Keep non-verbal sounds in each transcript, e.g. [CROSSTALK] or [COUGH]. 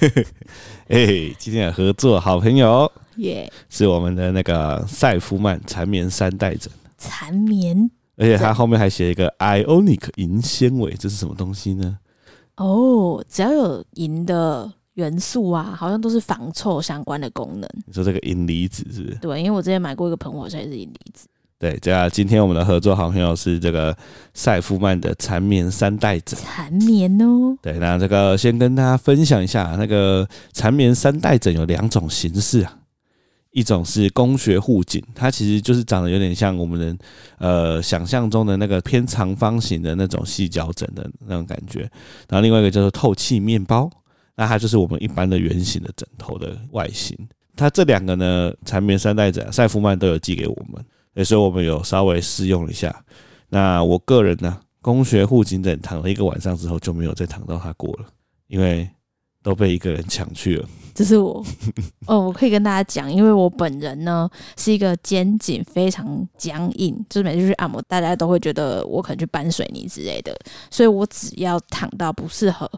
[LAUGHS] 哎，今天的合作好朋友耶是我们的那个赛夫曼缠绵三代枕。缠绵，而且它后面还写一个 Ionic 银纤维，这是什么东西呢？哦，oh, 只要有银的元素啊，好像都是防臭相关的功能。你说这个银离子是不是？对，因为我之前买过一个喷火，才是银离子。对，这样今天我们的合作好朋友是这个赛夫曼的缠绵三代枕。缠绵哦。对，那这个先跟大家分享一下，那个缠绵三代枕有两种形式啊，一种是工学护颈，它其实就是长得有点像我们的呃想象中的那个偏长方形的那种细胶枕的那种感觉，然后另外一个叫做透气面包，那它就是我们一般的圆形的枕头的外形。它这两个呢，缠绵三代枕，赛夫曼都有寄给我们。所以我们有稍微试用一下。那我个人呢，工学护颈枕躺了一个晚上之后就没有再躺到它过了，因为都被一个人抢去了。[LAUGHS] 这是我哦，我可以跟大家讲，因为我本人呢是一个肩颈非常僵硬，就是每次去按摩，大家都会觉得我可能去搬水泥之类的，所以我只要躺到不适合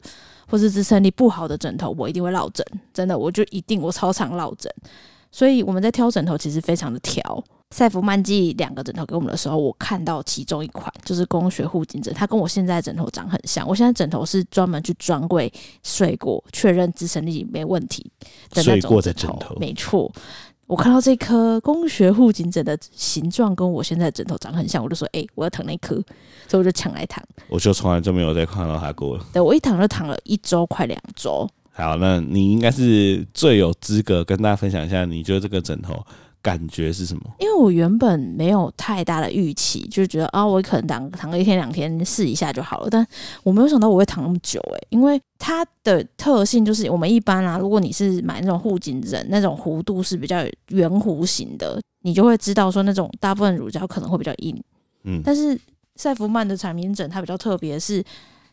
或是支撑力不好的枕头，我一定会落枕。真的，我就一定我超常落枕。所以我们在挑枕头其实非常的挑。赛弗曼寄两个枕头给我们的时候，我看到其中一款就是工学护颈枕，它跟我现在的枕头长很像。我现在枕头是专门去专柜睡过，确认支撑力没问题的那种枕头。睡过的枕头，没错。我看到这颗工学护颈枕的形状跟我现在的枕头长很像，我就说：“哎、欸，我要躺那颗。”所以我就抢来躺。我就从来就没有再看到它过了。对，我一躺就躺了一周，快两周。好，那你应该是最有资格跟大家分享一下，你觉得这个枕头感觉是什么？因为我原本没有太大的预期，就觉得啊，我可能躺躺个一天两天试一下就好了。但我没有想到我会躺那么久诶、欸，因为它的特性就是我们一般啊，如果你是买那种护颈枕，那种弧度是比较圆弧形的，你就会知道说那种大部分乳胶可能会比较硬。嗯，但是赛夫曼的缠绵枕它比较特别，是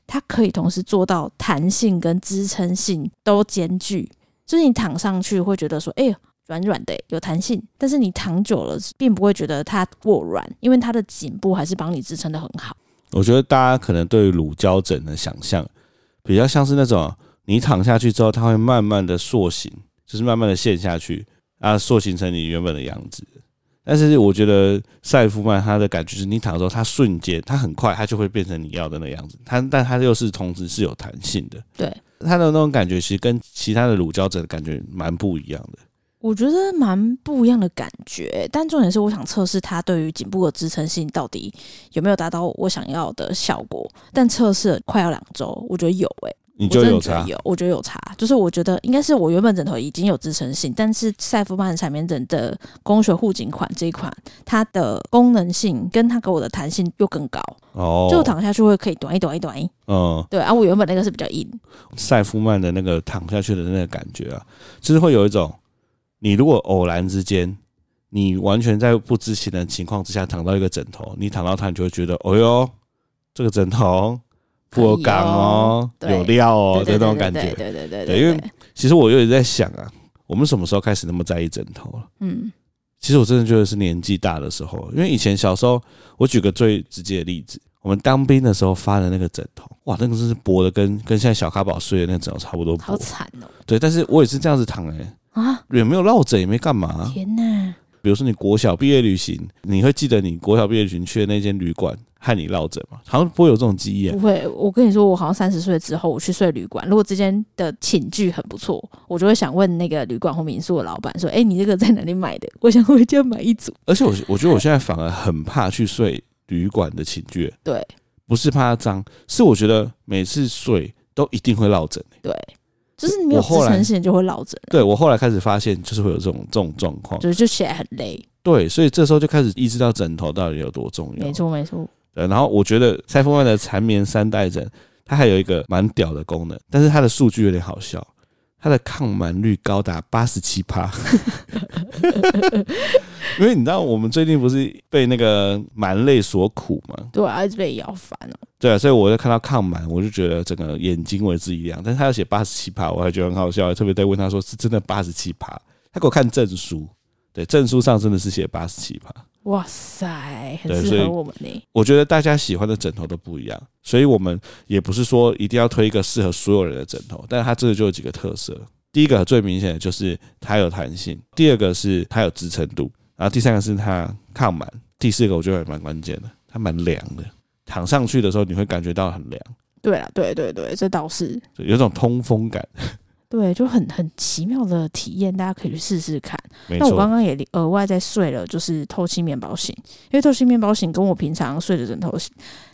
它可以同时做到弹性跟支撑性都兼具，就是你躺上去会觉得说，哎、欸。软软的，有弹性，但是你躺久了并不会觉得它过软，因为它的颈部还是帮你支撑的很好。我觉得大家可能对于乳胶枕的想象，比较像是那种你躺下去之后，它会慢慢的塑形，就是慢慢的陷下去啊，塑形成你原本的样子。但是我觉得赛夫曼他的感觉是你躺的时候，它瞬间，它很快，它就会变成你要的那样子。它，但它又是同时是有弹性的。对，它的那种感觉其实跟其他的乳胶枕的感觉蛮不一样的。我觉得蛮不一样的感觉，但重点是我想测试它对于颈部的支撑性到底有没有达到我想要的效果。但测试了快要两周，我觉得有诶、欸，你就有差？有，我觉得有差。就是我觉得应该是我原本枕头已经有支撑性，但是赛夫曼缠绵枕的工学护颈款这一款，它的功能性跟它给我的弹性又更高哦，就躺下去会可以短一短一短一。嗯，对啊，我原本那个是比较硬。赛夫曼的那个躺下去的那个感觉啊，就是会有一种。你如果偶然之间，你完全在不知情的情况之下躺到一个枕头，你躺到它，你就会觉得，哦哟，这个枕头不刚哦，有料哦，这种感觉。对对对对对。因为其实我有点在想啊，我们什么时候开始那么在意枕头了？嗯，其实我真的觉得是年纪大的时候，因为以前小时候，我举个最直接的例子，我们当兵的时候发的那个枕头，哇，那个真是薄的跟跟现在小咖宝睡的那个枕头差不多薄。好惨哦。对，但是我也是这样子躺哎。啊，也没有落枕，也没干嘛。天哪！比如说你国小毕业旅行，你会记得你国小毕业旅行去的那间旅馆害你落枕吗？好像不会有这种记忆。不会，我跟你说，我好像三十岁之后我去睡旅馆，如果之间的寝具很不错，我就会想问那个旅馆或民宿的老板说：“哎，你这个在哪里买的？我想回家买一组。”而且我我觉得我现在反而很怕去睡旅馆的寝具。对，不是怕它脏，是我觉得每次睡都一定会落枕。对。就是你没有支撑性就会落枕。对，我后来开始发现，就是会有这种这种状况，就是就起来很累。对，所以这时候就开始意识到枕头到底有多重要。没错，没错。对，然后我觉得赛风曼的缠绵三代枕，它还有一个蛮屌的功能，但是它的数据有点好笑，它的抗螨率高达八十七趴。[LAUGHS] 因为你知道，我们最近不是被那个螨类所苦吗？对啊，一直被咬烦了。对啊，所以我就看到抗螨，我就觉得整个眼睛为之一亮。但是他要写八十七趴，我还觉得很好笑，特别在问他说是真的八十七趴，他给我看证书，对，证书上真的是写八十七趴。哇塞，很适合我们呢。我觉得大家喜欢的枕头都不一样，所以我们也不是说一定要推一个适合所有人的枕头，但是它这个就有几个特色。第一个最明显的就是它有弹性，第二个是它有支撑度，然后第三个是它抗螨，第四个我觉得还蛮关键的，它蛮凉的，躺上去的时候你会感觉到很凉。对啊，对对对，这倒是 [LAUGHS] 有种通风感。对，就很很奇妙的体验，大家可以去试试看。那我刚刚也额外在睡了，就是透气面包型，因为透气面包型跟我平常睡的枕头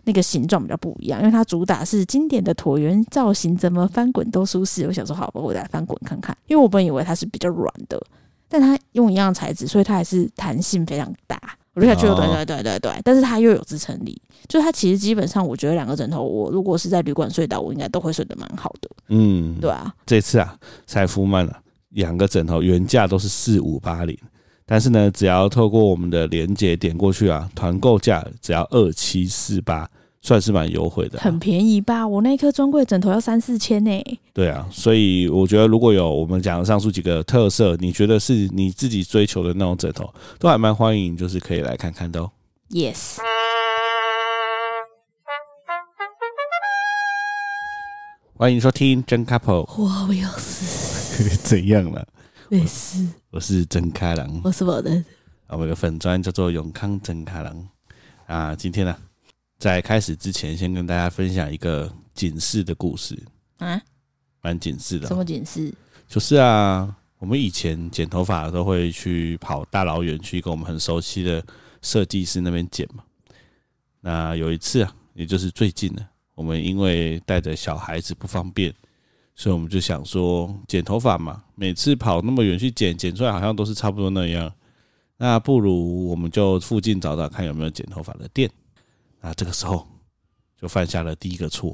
那个形状比较不一样，因为它主打是经典的椭圆造型，怎么翻滚都舒适。我想说，好吧，我来翻滚看看，因为我本以为它是比较软的，但它用一样材质，所以它还是弹性非常大。我就想去，对对对对对，但是它又有支撑力，就是它其实基本上，我觉得两个枕头，我如果是在旅馆睡到，我应该都会睡得蛮好的。嗯，对啊。这次啊，赛夫曼啊，两个枕头原价都是四五八零，但是呢，只要透过我们的连接点过去啊，团购价只要二七四八。算是蛮优惠的，很便宜吧？我那颗专柜枕头要三四千呢。对啊，所以我觉得如果有我们讲的上述几个特色，你觉得是你自己追求的那种枕头，都还蛮欢迎，就是可以来看看的哦。Yes。欢迎收听真 couple。[LAUGHS] 我不要死。怎样了？没事。我是真开朗。我是我的。我们有个粉砖叫做永康真开朗啊，今天呢、啊。在开始之前，先跟大家分享一个警示的故事啊，蛮警示的。什么警示？就是啊，我们以前剪头发都会去跑大老远去跟我们很熟悉的设计师那边剪嘛。那有一次啊，也就是最近呢，我们因为带着小孩子不方便，所以我们就想说剪头发嘛，每次跑那么远去剪，剪出来好像都是差不多那样。那不如我们就附近找找看有没有剪头发的店。那这个时候就犯下了第一个错，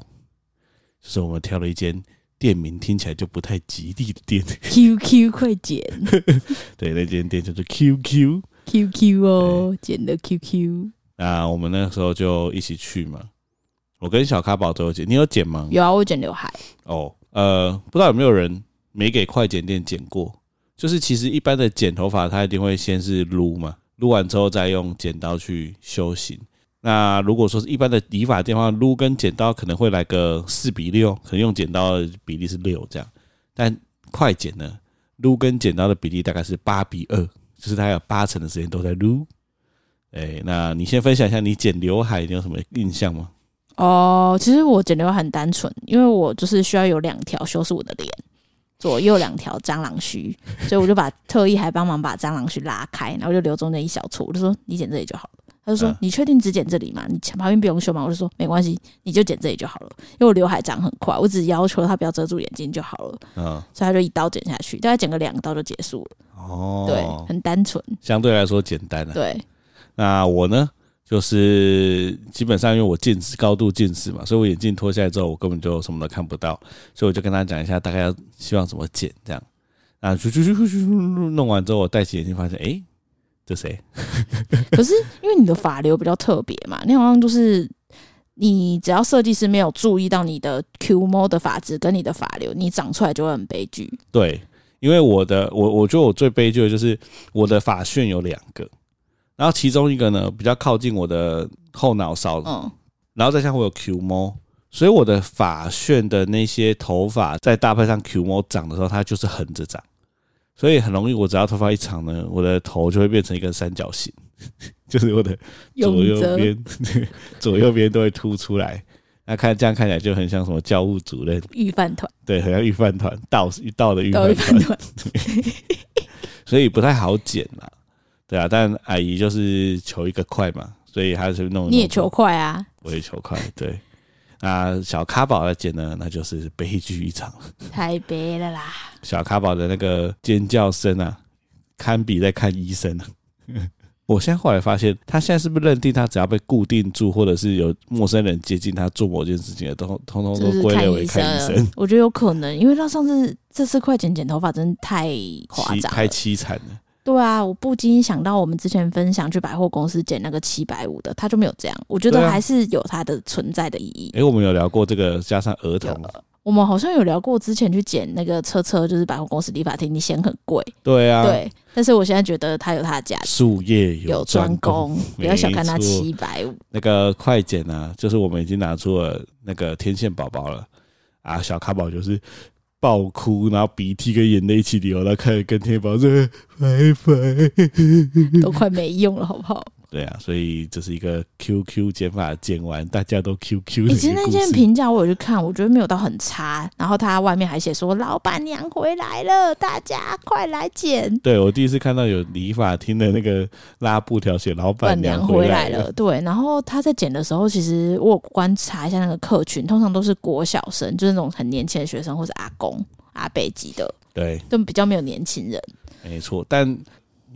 就是我们挑了一间店名听起来就不太吉利的店。QQ 快剪，[LAUGHS] 对，那间店叫做 QQ QQ 哦，剪的 QQ。那我们那个时候就一起去嘛。我跟小咖宝都有剪，你有剪吗？有啊，我剪刘海。哦，呃，不知道有没有人没给快剪店剪过？就是其实一般的剪头发，它一定会先是撸嘛，撸完之后再用剪刀去修型。那如果说是一般的理发店的话，撸跟剪刀可能会来个四比六，可能用剪刀的比例是六这样。但快剪呢，撸跟剪刀的比例大概是八比二，就是它有八成的时间都在撸。哎，那你先分享一下你剪刘海，你有什么印象吗？哦，其实我剪刘海很单纯，因为我就是需要有两条修饰我的脸，左右两条蟑螂须，所以我就把特意还帮忙把蟑螂须拉开，然后就留中间一小撮，我就说你剪这里就好了。他就说：“你确定只剪这里吗？你旁边不用修吗？”我就说：“没关系，你就剪这里就好了。”因为我刘海长很快，我只要求他不要遮住眼睛就好了。嗯，所以他就一刀剪下去，大概剪个两刀就结束了。哦，对，很单纯，相对来说简单了。对，那我呢，就是基本上因为我近视，高度近视嘛，所以我眼镜脱下来之后，我根本就什么都看不到，所以我就跟他讲一下，大概要希望怎么剪这样。啊，咻咻咻咻咻弄完之后，我戴起眼镜发现，哎。这谁？[LAUGHS] 可是因为你的发流比较特别嘛，你好像就是你只要设计师没有注意到你的 Q 毛的发质跟你的发流，你长出来就会很悲剧。对，因为我的我我觉得我最悲剧的就是我的发旋有两个，然后其中一个呢比较靠近我的后脑勺，嗯，然后再加上我有 Q 毛，所以我的发旋的那些头发在搭配上 Q 毛长的时候，它就是横着长。所以很容易，我只要头发一长呢，我的头就会变成一个三角形，[LAUGHS] 就是我的左右边，着 [LAUGHS] 左右边都会凸出来。那看这样看起来就很像什么教务主任御饭团，对，很像御饭团，道道的御饭团。[LAUGHS] 所以不太好剪啦，对啊。但阿姨就是求一个快嘛，所以她是弄，弄。你也求快啊？我也求快，对。那小咖宝来剪呢，那就是悲剧一场，太悲了啦！小咖宝的那个尖叫声啊，堪比在看医生啊。[LAUGHS] 我现在后来发现，他现在是不是认定他只要被固定住，或者是有陌生人接近他做某件事情的，都通通都归类为看医生？我觉得有可能，因为他上次这次快剪剪头发真的太夸张，太凄惨了。对啊，我不禁想到我们之前分享去百货公司剪那个七百五的，他就没有这样。我觉得还是有它的存在的意义。哎、啊欸，我们有聊过这个，加上儿童，我们好像有聊过，之前去剪那个车车，就是百货公司理发厅，你嫌很贵。对啊，对。但是我现在觉得它有它的价值。术业有专攻，不要小看它七百五。那个快剪啊，就是我们已经拿出了那个天线宝宝了啊，小卡宝就是爆哭，然后鼻涕跟眼泪一起流，然后开始跟天宝说拜拜，都快没用了，好不好？对啊，所以这是一个 QQ 剪法剪完，大家都 QQ。其实那件评价我有去看，我觉得没有到很差。然后他外面还写说：“老板娘回来了，大家快来剪。”对，我第一次看到有理发厅的那个拉布条写“老板娘回来了”。对，然后他在剪的时候，其实我观察一下那个客群，通常都是国小生，就是那种很年轻的学生或者阿公阿伯级的。对，就比较没有年轻人。没错，但。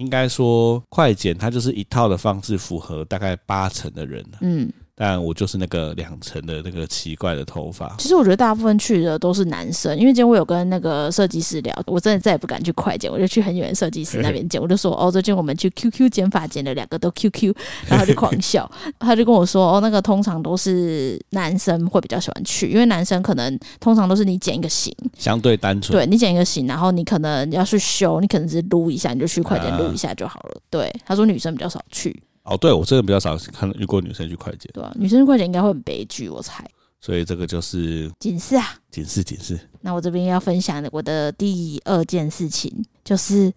应该说，快剪它就是一套的方式，符合大概八成的人。嗯。但我就是那个两层的那个奇怪的头发。其实我觉得大部分去的都是男生，因为今天我有跟那个设计师聊，我真的再也不敢去快剪，我就去很远的设计师那边剪。我就说 [LAUGHS] 哦，最近我们去 QQ 剪发剪了两个都 QQ，然后他就狂笑，他就跟我说哦，那个通常都是男生会比较喜欢去，因为男生可能通常都是你剪一个型，相对单纯，对你剪一个型，然后你可能要去修，你可能只是撸一下，你就去快剪撸一下就好了。啊、对，他说女生比较少去。哦，对，我真的比较少看到遇过女生去快剪，对啊，女生去快剪应该会很悲剧，我猜。所以这个就是警示啊，警示警示。那我这边要分享的我的第二件事情就是。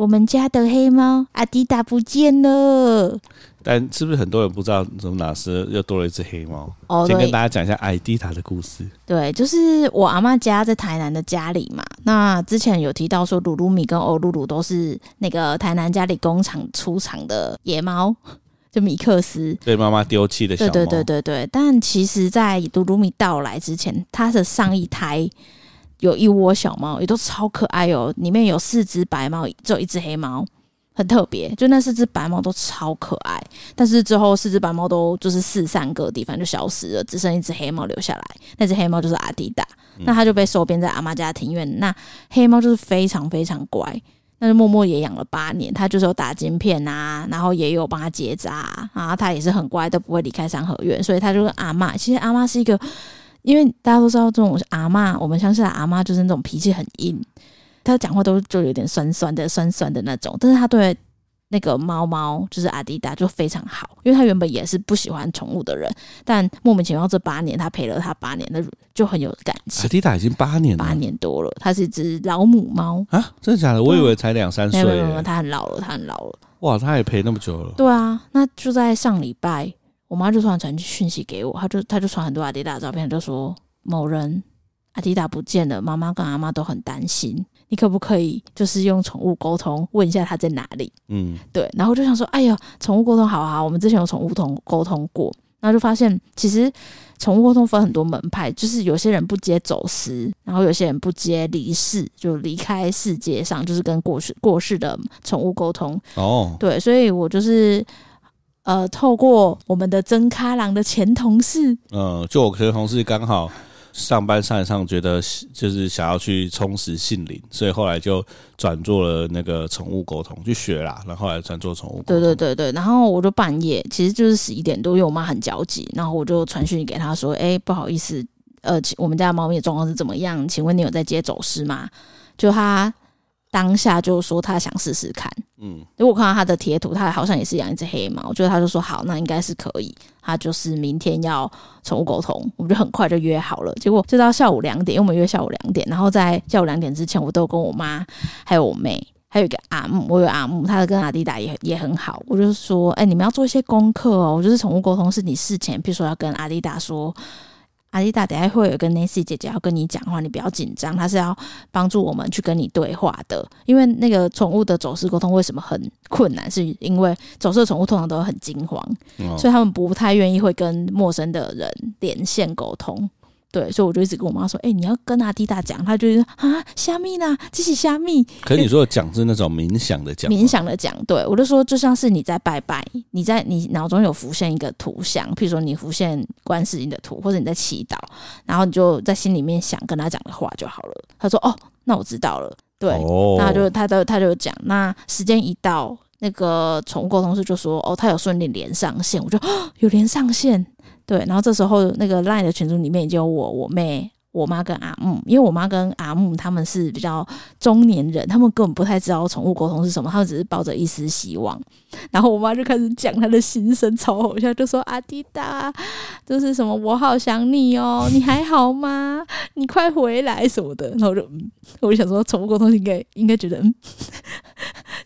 我们家的黑猫阿迪达不见了，但是不是很多人不知道怎么哪时又多了一只黑猫？哦，先跟大家讲一下阿迪达的故事。对，就是我阿妈家在台南的家里嘛。那之前有提到说，鲁鲁米跟欧鲁鲁都是那个台南家里工厂出厂的野猫，[LAUGHS] 就米克斯被妈妈丢弃的小猫。对对对对对。但其实，在鲁鲁米到来之前，它的上一胎。有一窝小猫，也都超可爱哦。里面有四只白猫，只有一只黑猫，很特别。就那四只白猫都超可爱，但是之后四只白猫都就是四散各地，反正就消失了，只剩一只黑猫留下来。那只黑猫就是阿迪达，那它就被收编在阿妈家庭院。那黑猫就是非常非常乖，那就默默也养了八年。它就是有打金片啊，然后也有帮它结扎，然后它也是很乖，都不会离开三合院。所以它就跟阿妈，其实阿妈是一个。因为大家都知道，这种阿嬷，我们乡下的阿嬷就是那种脾气很硬，她讲话都就有点酸酸的、酸酸的那种。但是她对那个猫猫，就是阿迪达，就非常好。因为她原本也是不喜欢宠物的人，但莫名其妙这八年，她陪了她八年，那就很有感情。阿迪达已经八年了，八年多了，它是一只老母猫啊？真的假的？我以为才两三岁。没有没有，它很老了，它很老了。哇，它也陪那么久了。对啊，那就在上礼拜。我妈就突然传讯息给我，她就她就传很多阿迪达的照片，就说某人阿迪达不见了，妈妈跟阿妈都很担心，你可不可以就是用宠物沟通问一下他在哪里？嗯，对。然后我就想说，哎呀，宠物沟通好啊，我们之前有宠物通沟通过，然后就发现其实宠物沟通分很多门派，就是有些人不接走失，然后有些人不接离世，就离开世界上，就是跟过世过世的宠物沟通。哦，对，所以我就是。呃，透过我们的曾咖郎的前同事，嗯，就我前同事刚好上班上一上，觉得就是想要去充实心灵，所以后来就转做了那个宠物沟通去学啦，然后后来转做宠物。对对对对，然后我就半夜，其实就是十一点多，因为我妈很焦急，然后我就传讯给她说：“哎，不好意思，呃，我们家的猫咪的状况是怎么样？请问你有在接走失吗？”就她。当下就说他想试试看，嗯，因为我看到他的贴图，他好像也是养一只黑猫，我觉得他就说好，那应该是可以。他就是明天要宠物沟通，我们就很快就约好了。结果就到下午两点，因为我们约下午两点，然后在下午两点之前，我都跟我妈还有我妹，还有一个阿姆，我有阿姆，他的跟阿迪达也也很好。我就说，哎、欸，你们要做一些功课哦。我就是宠物沟通，是你事前，比如说要跟阿迪达说。阿丽达等下会有个 Nancy 姐姐要跟你讲话，你不要紧张，她是要帮助我们去跟你对话的。因为那个宠物的走失沟通为什么很困难？是因为走失的宠物通常都很惊慌，哦，所以他们不太愿意会跟陌生的人连线沟通。对，所以我就一直跟我妈说：“哎、欸，你要跟阿迪达讲。”她就说：“啊，虾米呢？这是虾米？”可是你说的讲是那种冥想的讲，冥想的讲。对，我就说就像是你在拜拜，你在你脑中有浮现一个图像，譬如说你浮现观世音的图，或者你在祈祷，然后你就在心里面想跟他讲的话就好了。他说：“哦，那我知道了。”对，哦、那就他的他就讲，那时间一到，那个宠物沟通师就说：“哦，他有顺利连上线。”我就、哦、有连上线。对，然后这时候那个 LINE 的群组里面已经有我、我妹、我妈跟阿木，因为我妈跟阿木他们是比较中年人，他们根本不太知道宠物沟通是什么，他们只是抱着一丝希望。然后我妈就开始讲她的心声，超好笑，就说：“阿迪达，就是什么我好想你哦，你还好吗？你快回来什么的。”然后我就，我就想说，宠物沟通应该应该觉得，嗯，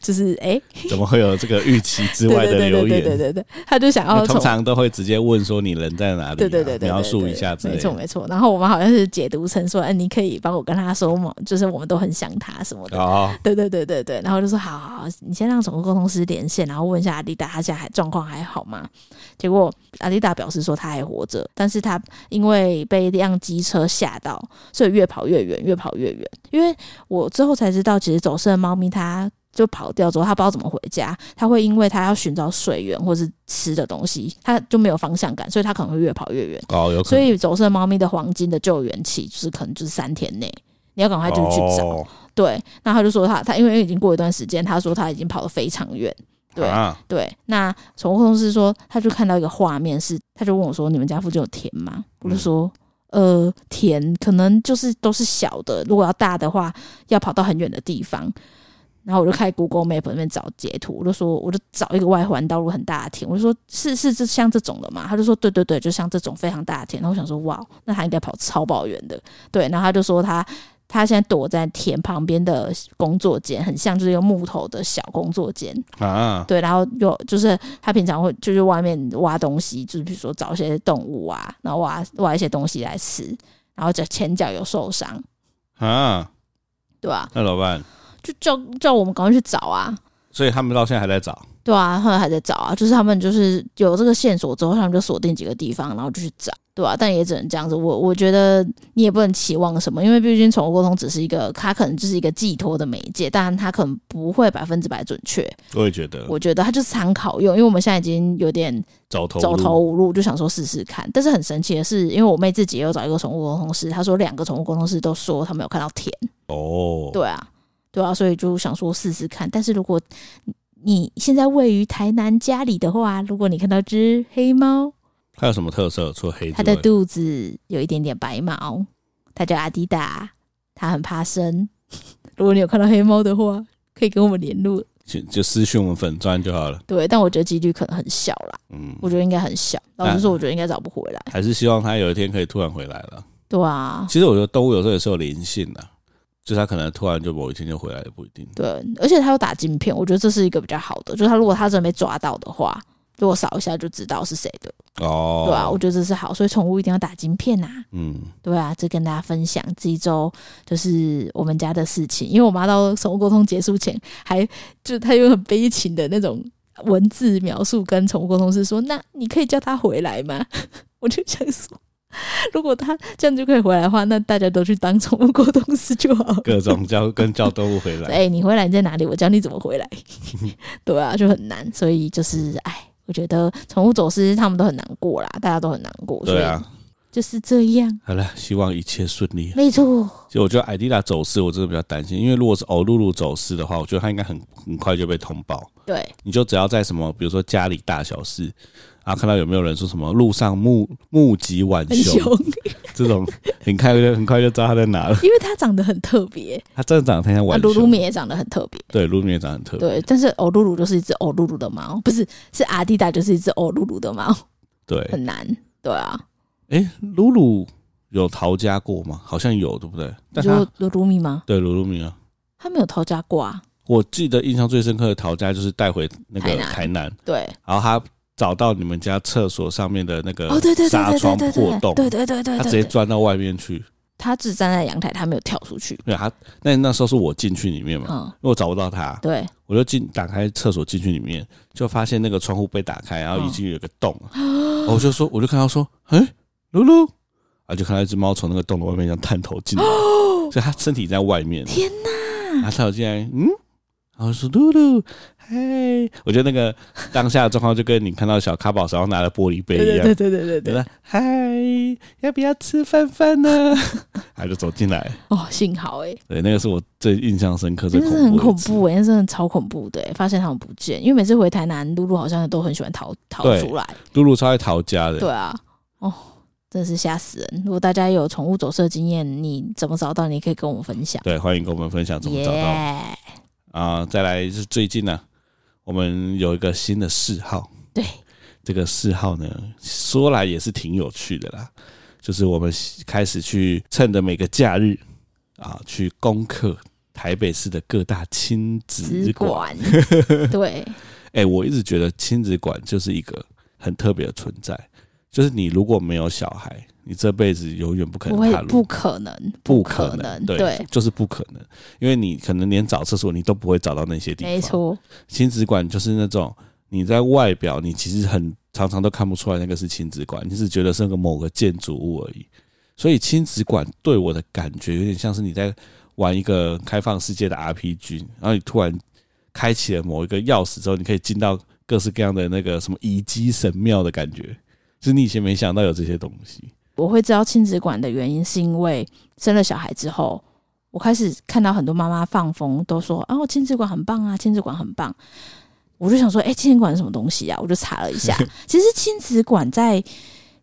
就是哎，欸、怎么会有这个预期之 [LAUGHS] 外的留言？对对对对对对，他就想要通常都会直接问说你人在哪里、啊？对对对对，描述一下之类的，没错没错。然后我们好像是。解读成说，哎，你可以帮我跟他说嘛，就是我们都很想他什么的。哦，对对对对对。然后就说，好好好，你先让宠物沟通师连线，然后问一下阿迪达，他现在还状况还好吗？结果阿迪达表示说他还活着，但是他因为被一辆机车吓到，所以越跑越远，越跑越远。因为我之后才知道，其实走失的猫咪它。就跑掉之后，他不知道怎么回家。他会因为他要寻找水源或是吃的东西，他就没有方向感，所以他可能会越跑越远。哦，有可能。所以走失猫咪的黄金的救援期就是可能就是三天内，你要赶快就去找。哦、对，那他就说他他因为已经过一段时间，他说他已经跑得非常远。对、啊、对，那宠物公司说，他就看到一个画面是，他就问我说：“你们家附近有田吗？”我就说：“嗯、呃，田可能就是都是小的，如果要大的话，要跑到很远的地方。”然后我就开 Google Map 里面找截图，我就说，我就找一个外环道路很大的田，我就说是是这像这种的嘛？他就说对对对，就像这种非常大的田。然后我想说哇，那他应该跑超跑远的。对，然后他就说他他现在躲在田旁边的工作间，很像就是一个木头的小工作间啊。对，然后有就是他平常会就是外面挖东西，就是比如说找一些动物啊，然后挖挖一些东西来吃，然后脚前脚有受伤啊，对吧？那怎么办？就叫叫我们赶快去找啊！所以他们到现在还在找。对啊，后来还在找啊。就是他们就是有这个线索之后，他们就锁定几个地方，然后就去找，对啊，但也只能这样子。我我觉得你也不能期望什么，因为毕竟宠物沟通只是一个，它可能就是一个寄托的媒介，但它可能不会百分之百准确。我也觉得，我觉得它就是参考用，因为我们现在已经有点走投走投无路，就想说试试看。但是很神奇的是，因为我妹自己也有找一个宠物沟通师，她说两个宠物沟通师都说他没有看到田。哦，对啊。对啊，所以就想说试试看。但是如果你现在位于台南家里的话，如果你看到只黑猫，它有什么特色？除了黑，它的肚子有一点点白毛，它叫阿迪达，它很怕生。[LAUGHS] 如果你有看到黑猫的话，可以跟我们联络，就就私讯我们粉专就好了。对，但我觉得几率可能很小啦。嗯，我觉得应该很小。老实说，我觉得应该找不回来。还是希望它有一天可以突然回来了。对啊，其实我觉得动物有时候也是有灵性的。就他可能突然就某一天就回来也不一定。对，而且他有打晶片，我觉得这是一个比较好的。就是他如果他真的被抓到的话，如果扫一下就知道是谁的。哦，对啊，我觉得这是好，所以宠物一定要打晶片呐。嗯，对啊，这跟大家分享这一周就是我们家的事情。因为我妈到宠物沟通结束前，还就她用很悲情的那种文字描述，跟宠物沟通师说：“那你可以叫他回来吗？” [LAUGHS] 我就想说。[LAUGHS] 如果他这样就可以回来的话，那大家都去当宠物沟通师就好了。各种叫跟叫动物回来。哎、欸，你回来你在哪里？我教你怎么回来。[LAUGHS] 对啊，就很难。所以就是，哎，我觉得宠物走失他们都很难过啦，大家都很难过。对啊，就是这样。好了，希望一切顺利。没错。就我觉得艾迪达走失，我真的比较担心，因为如果是欧露露走失的话，我觉得他应该很很快就被通报。对，你就只要在什么，比如说家里大小事。然后看到有没有人说什么路上目目击晚熊，[LAUGHS] 这种很快就很快就知道他在哪了，因为他长得很特别，他真的长得太像浣熊。噜噜米也长得很特别，对，露露米也长得很特别。对，但是欧露露就是一只欧露露的猫，不是，是阿迪达就是一只欧露露的猫，对，很难，对啊。哎，露露有逃家过吗？好像有，对不对？你说噜噜米吗？对，噜噜米啊，他没有逃家过啊。我记得印象最深刻的逃家就是带回那个台南，对，然后他。找到你们家厕所上面的那个纱窗破洞，对对对对，他直接钻到外面去。他只站在阳台，他没有跳出去。对，他那那时候是我进去里面嘛，因为我找不到他，对，我就进打开厕所进去里面，就发现那个窗户被打开，然后已经有个洞。[GASPS] 我就说，我就看到说，哎，露露，啊，就看到一只猫从那个洞的外面这样探头进来，[GASPS] 所以它身体在外面。天哪！然后它进来，嗯。然后说露露，嗨！我觉得那个当下的状况就跟你看到小咖宝手上拿的玻璃杯一样，对对对对对对。嗨，要不要吃饭饭呢？[LAUGHS] 他就走进来。哦，幸好哎。对，那个是我最印象深刻、最恐怖的。真的很恐怖哎，那真的超恐怖的。发现他们不见，因为每次回台南，露露好像都很喜欢逃逃出来。露露超爱逃家的。对啊，哦。真的是吓死人！如果大家有宠物走失经验，你怎么找到？你可以跟我们分享。对，欢迎跟我们分享怎么找到。啊、呃，再来是最近呢、啊，我们有一个新的嗜好。对，这个嗜好呢，说来也是挺有趣的啦。就是我们开始去趁着每个假日啊，去攻克台北市的各大亲子馆。[LAUGHS] 对，哎、欸，我一直觉得亲子馆就是一个很特别的存在。就是你如果没有小孩，你这辈子永远不可能踏入，不可能，不可能，对，对就是不可能，因为你可能连找厕所你都不会找到那些地方。没错，亲子馆就是那种你在外表你其实很常常都看不出来那个是亲子馆，你只觉得是个某个建筑物而已。所以亲子馆对我的感觉有点像是你在玩一个开放世界的 RPG，然后你突然开启了某一个钥匙之后，你可以进到各式各样的那个什么遗迹神庙的感觉。是你以前没想到有这些东西。我会知道亲子馆的原因，是因为生了小孩之后，我开始看到很多妈妈放风，都说：“哦，亲子馆很棒啊，亲子馆很棒。”我就想说：“哎，亲子馆是什么东西啊？”我就查了一下，[LAUGHS] 其实亲子馆在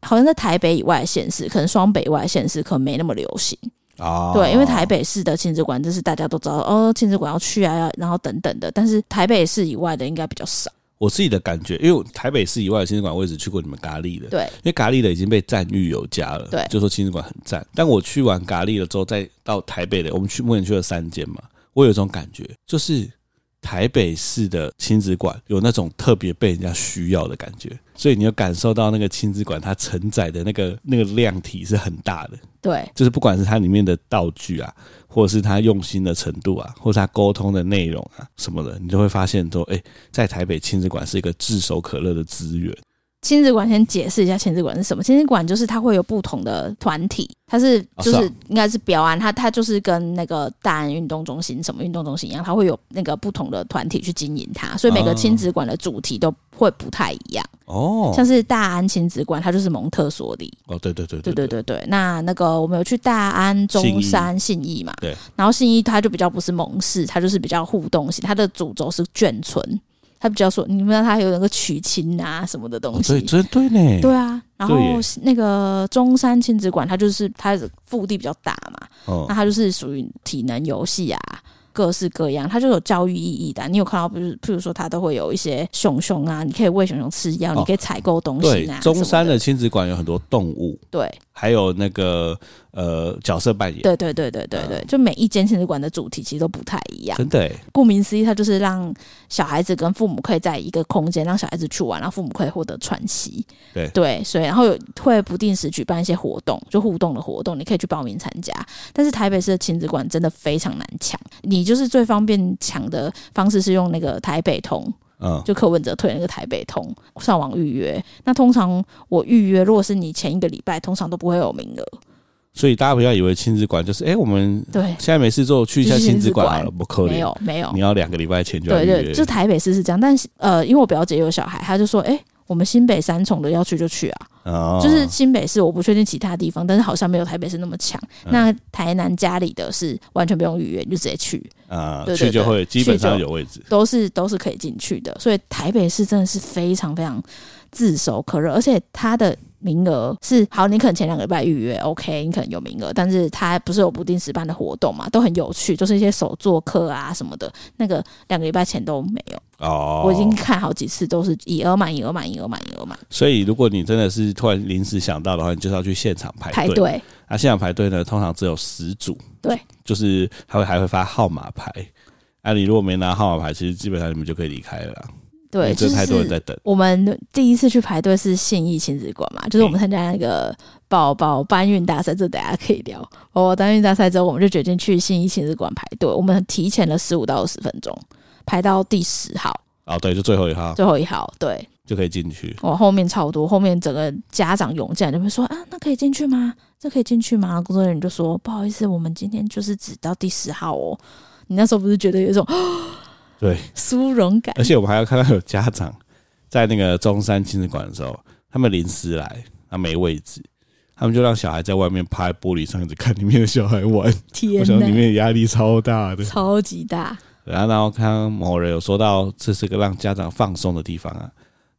好像在台北以外的县市，可能双北以外的县市可能没那么流行哦。对，因为台北市的亲子馆就是大家都知道，哦，亲子馆要去啊，然后等等的，但是台北市以外的应该比较少。我自己的感觉，因为台北市以外的亲子馆，我也只去过你们咖喱的。对，因为咖喱的已经被赞誉有加了。对，就说亲子馆很赞。但我去完咖喱了之后，再到台北的，我们去目前去了三间嘛，我有一种感觉，就是台北市的亲子馆有那种特别被人家需要的感觉，所以你就感受到那个亲子馆它承载的那个那个量体是很大的。对，就是不管是它里面的道具啊。或者是它用心的程度啊，或者它沟通的内容啊什么的，你就会发现说，哎，在台北亲子馆是一个炙手可热的资源。亲子馆先解释一下亲子馆是什么？亲子馆就是它会有不同的团体，它是就是应该是表安，它它就是跟那个大安运动中心什么运动中心一样，它会有那个不同的团体去经营它，所以每个亲子馆的主题都会不太一样。哦，像是大安亲子馆，它就是蒙特梭利。哦，对对对对对对对。那那个我们有去大安中山信义嘛？对。然后信义它就比较不是蒙氏，它就是比较互动型，它的主轴是眷村。他比较说，你们知道他有那个娶亲啊什么的东西，对，真对呢。对啊，然后那个中山亲子馆，它就是它的腹地比较大嘛，哦，那它就是属于体能游戏啊。各式各样，它就有教育意义的。你有看到，不是？譬如说，它都会有一些熊熊啊，你可以喂熊熊吃药，哦、你可以采购东西啊。中山的亲子馆有很多动物，对，还有那个呃角色扮演，对对对对对对，嗯、就每一间亲子馆的主题其实都不太一样。真的，顾名思义，它就是让小孩子跟父母可以在一个空间，让小孩子去玩，然后父母可以获得喘息。对对，所以然后有会不定时举办一些活动，就互动的活动，你可以去报名参加。但是台北市的亲子馆真的非常难抢，你。你就是最方便抢的方式是用那个台北通，嗯，就柯文哲推那个台北通上网预约。那通常我预约，如果是你前一个礼拜，通常都不会有名额。所以大家不要以为亲子馆就是，哎、欸，我们对现在没事做，去一下亲子馆好了，不可能，没有没有，你要两个礼拜前就要预约。对对，就台北市是这样，但是呃，因为我表姐有小孩，她就说，哎、欸。我们新北三重的要去就去啊，哦、就是新北市我不确定其他地方，但是好像没有台北市那么强。嗯、那台南家里的是完全不用预约，你就直接去啊，对对对，去就会基本上有位置，都是都是可以进去的。所以台北市真的是非常非常炙手可热，而且它的。名额是好，你可能前两个礼拜预约，OK，你可能有名额，但是它不是有不定时办的活动嘛，都很有趣，就是一些手作课啊什么的，那个两个礼拜前都没有哦。我已经看好几次，都是以额满，以额满，以额满，以额满。所以如果你真的是突然临时想到的话，你就是要去现场排队。排队啊，现场排队呢，通常只有十组，对，就是还会还会发号码牌。啊，你如果没拿号码牌，其实基本上你们就可以离开了。对，就是太多人在等。我们第一次去排队是信义亲子馆嘛，就是我们参加那个宝宝搬运大赛，这大家可以聊。宝宝搬运大赛之后，我们就决定去信义亲子馆排队。我们提前了十五到二十分钟，排到第十号。哦，对，就最后一号。最后一号，对，就可以进去。我后面超多，后面整个家长涌进来，就会说啊，那可以进去吗？这可以进去吗？工作人员就说不好意思，我们今天就是只到第十号哦。你那时候不是觉得有一种？对，殊荣感。而且我们还要看到有家长在那个中山亲子馆的时候，他们临时来，他没位置，他们就让小孩在外面趴在玻璃上，一直看里面的小孩玩。天哪，我想里面压力超大的，超级大。然后，然后看某人有说到，这是个让家长放松的地方啊。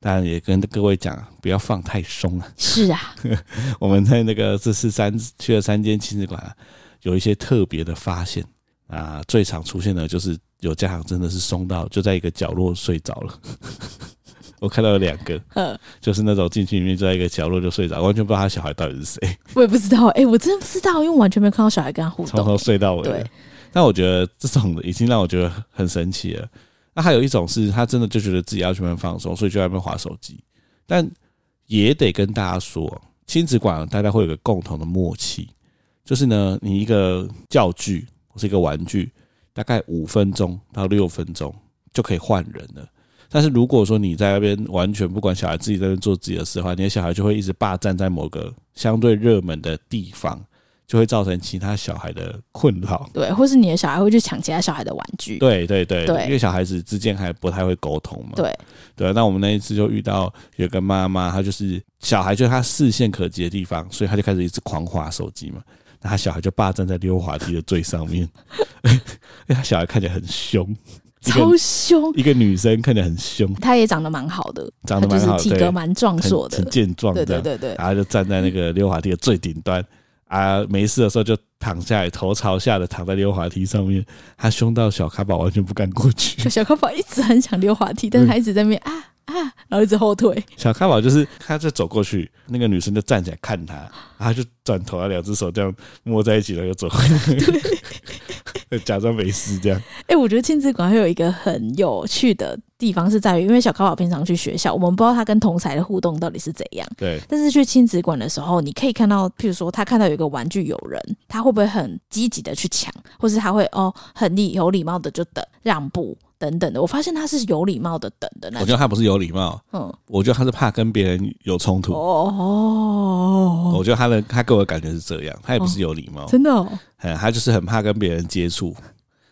当然也跟各位讲，不要放太松啊。是啊，[LAUGHS] 我们在那个这次三去了三间亲子馆啊，有一些特别的发现啊。最常出现的就是有家长真的是松到就在一个角落睡着了。[LAUGHS] 我看到有两个，嗯，就是那种进去里面就在一个角落就睡着，完全不知道他小孩到底是谁。我也不知道，哎、欸，我真的不知道，因为我完全没有看到小孩跟他互动，从头睡到尾。对，但我觉得这种已经让我觉得很神奇了。那还有一种是他真的就觉得自己要去那边放松，所以就在那边划手机。但也得跟大家说，亲子馆大家会有个共同的默契，就是呢，你一个教具或是一个玩具，大概五分钟到六分钟就可以换人了。但是如果说你在那边完全不管小孩自己在那边做自己的事的话，你的小孩就会一直霸占在某个相对热门的地方。就会造成其他小孩的困扰，对，或是你的小孩会去抢其他小孩的玩具，对对对，对，因为小孩子之间还不太会沟通嘛，对对。那我们那一次就遇到有个妈妈，她就是小孩，就是他视线可及的地方，所以他就开始一直狂滑手机嘛。那他小孩就霸占在溜滑梯的最上面，[LAUGHS] 因为他小孩看起来很凶，超凶，一个女生看起来很凶，她也长得蛮好的，长得蛮好的，体格蛮壮硕的，很健壮，对对对对。然后就站在那个溜滑梯的最顶端。啊，没事的时候就躺下来，头朝下的躺在溜滑梯上面。他凶到小咖宝完全不敢过去。小咖宝一直很想溜滑梯，但是他一直在那边啊啊，然后一直后退。小咖宝就是他就走过去，那个女生就站起来看他，然后就转头啊，两只手这样摸在一起了，又走回来，[LAUGHS] [LAUGHS] 假装没事这样。哎、欸，我觉得亲子馆会有一个很有趣的。地方是在于，因为小高宝平常去学校，我们不知道他跟同才的互动到底是怎样。对。但是去亲子馆的时候，你可以看到，譬如说他看到有一个玩具有人，他会不会很积极的去抢，或是他会哦很礼有礼貌的就等让步等等的。我发现他是有礼貌的等的那。我觉得他不是有礼貌，嗯，我觉得他是怕跟别人有冲突。哦。我觉得他的他给我的感觉是这样，他也不是有礼貌，哦，真的哦。嗯，他就是很怕跟别人接触。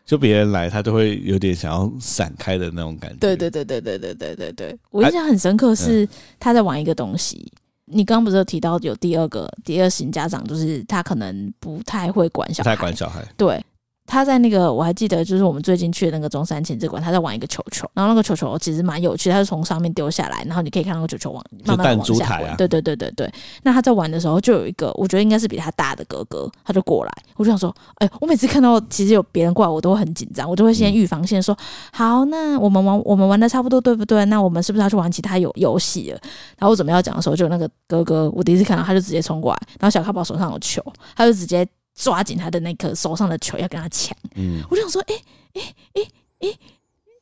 就别人来，他都会有点想要闪开的那种感觉。对对对对对对对对对，我印象很深刻是他在玩一个东西。你刚刚不是有提到有第二个第二型家长，就是他可能不太会管小孩，不太管小孩。对。他在那个我还记得，就是我们最近去的那个中山亲子馆，他在玩一个球球，然后那个球球其实蛮有趣，他是从上面丢下来，然后你可以看到那个球球往慢慢往下滚。对对对对对。那他在玩的时候，就有一个我觉得应该是比他大的哥哥，他就过来，我就想说，哎，我每次看到其实有别人过来，我都会很紧张，我就会先预防线说，好，那我们玩 [LAUGHS] 我们玩的差不多，对不对？那我们是不是要去玩其他游游戏了？然后我准备要讲的时候，就那个哥哥，我第一次看到他就直接冲过来，然后小咖宝手上有球，他就直接。抓紧他的那颗手上的球，要跟他抢。嗯，我就想说，哎哎哎哎，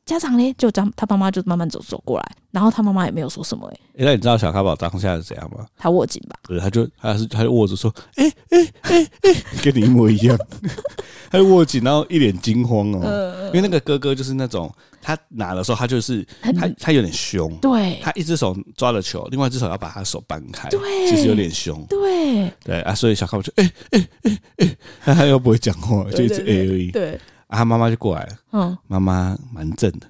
家长嘞，就这样，他妈妈就慢慢走走过来，然后他妈妈也没有说什么、欸。哎，那你知道小咖宝当下是怎样吗？他握紧吧？对，他就他是他就握着说，哎哎哎哎，[LAUGHS] 跟你一模一样。[LAUGHS] 他就握紧，然后一脸惊慌哦、呃，因为那个哥哥就是那种。他拿的时候，他就是他，他有点凶。对，他一只手抓了球，另外一只手要把他手扳开。对，其实有点凶。对，对啊，所以小咖宝就哎哎哎哎，他、又不会讲话，就一直哎而已。对，啊，他妈妈就过来了。嗯，妈妈蛮正的。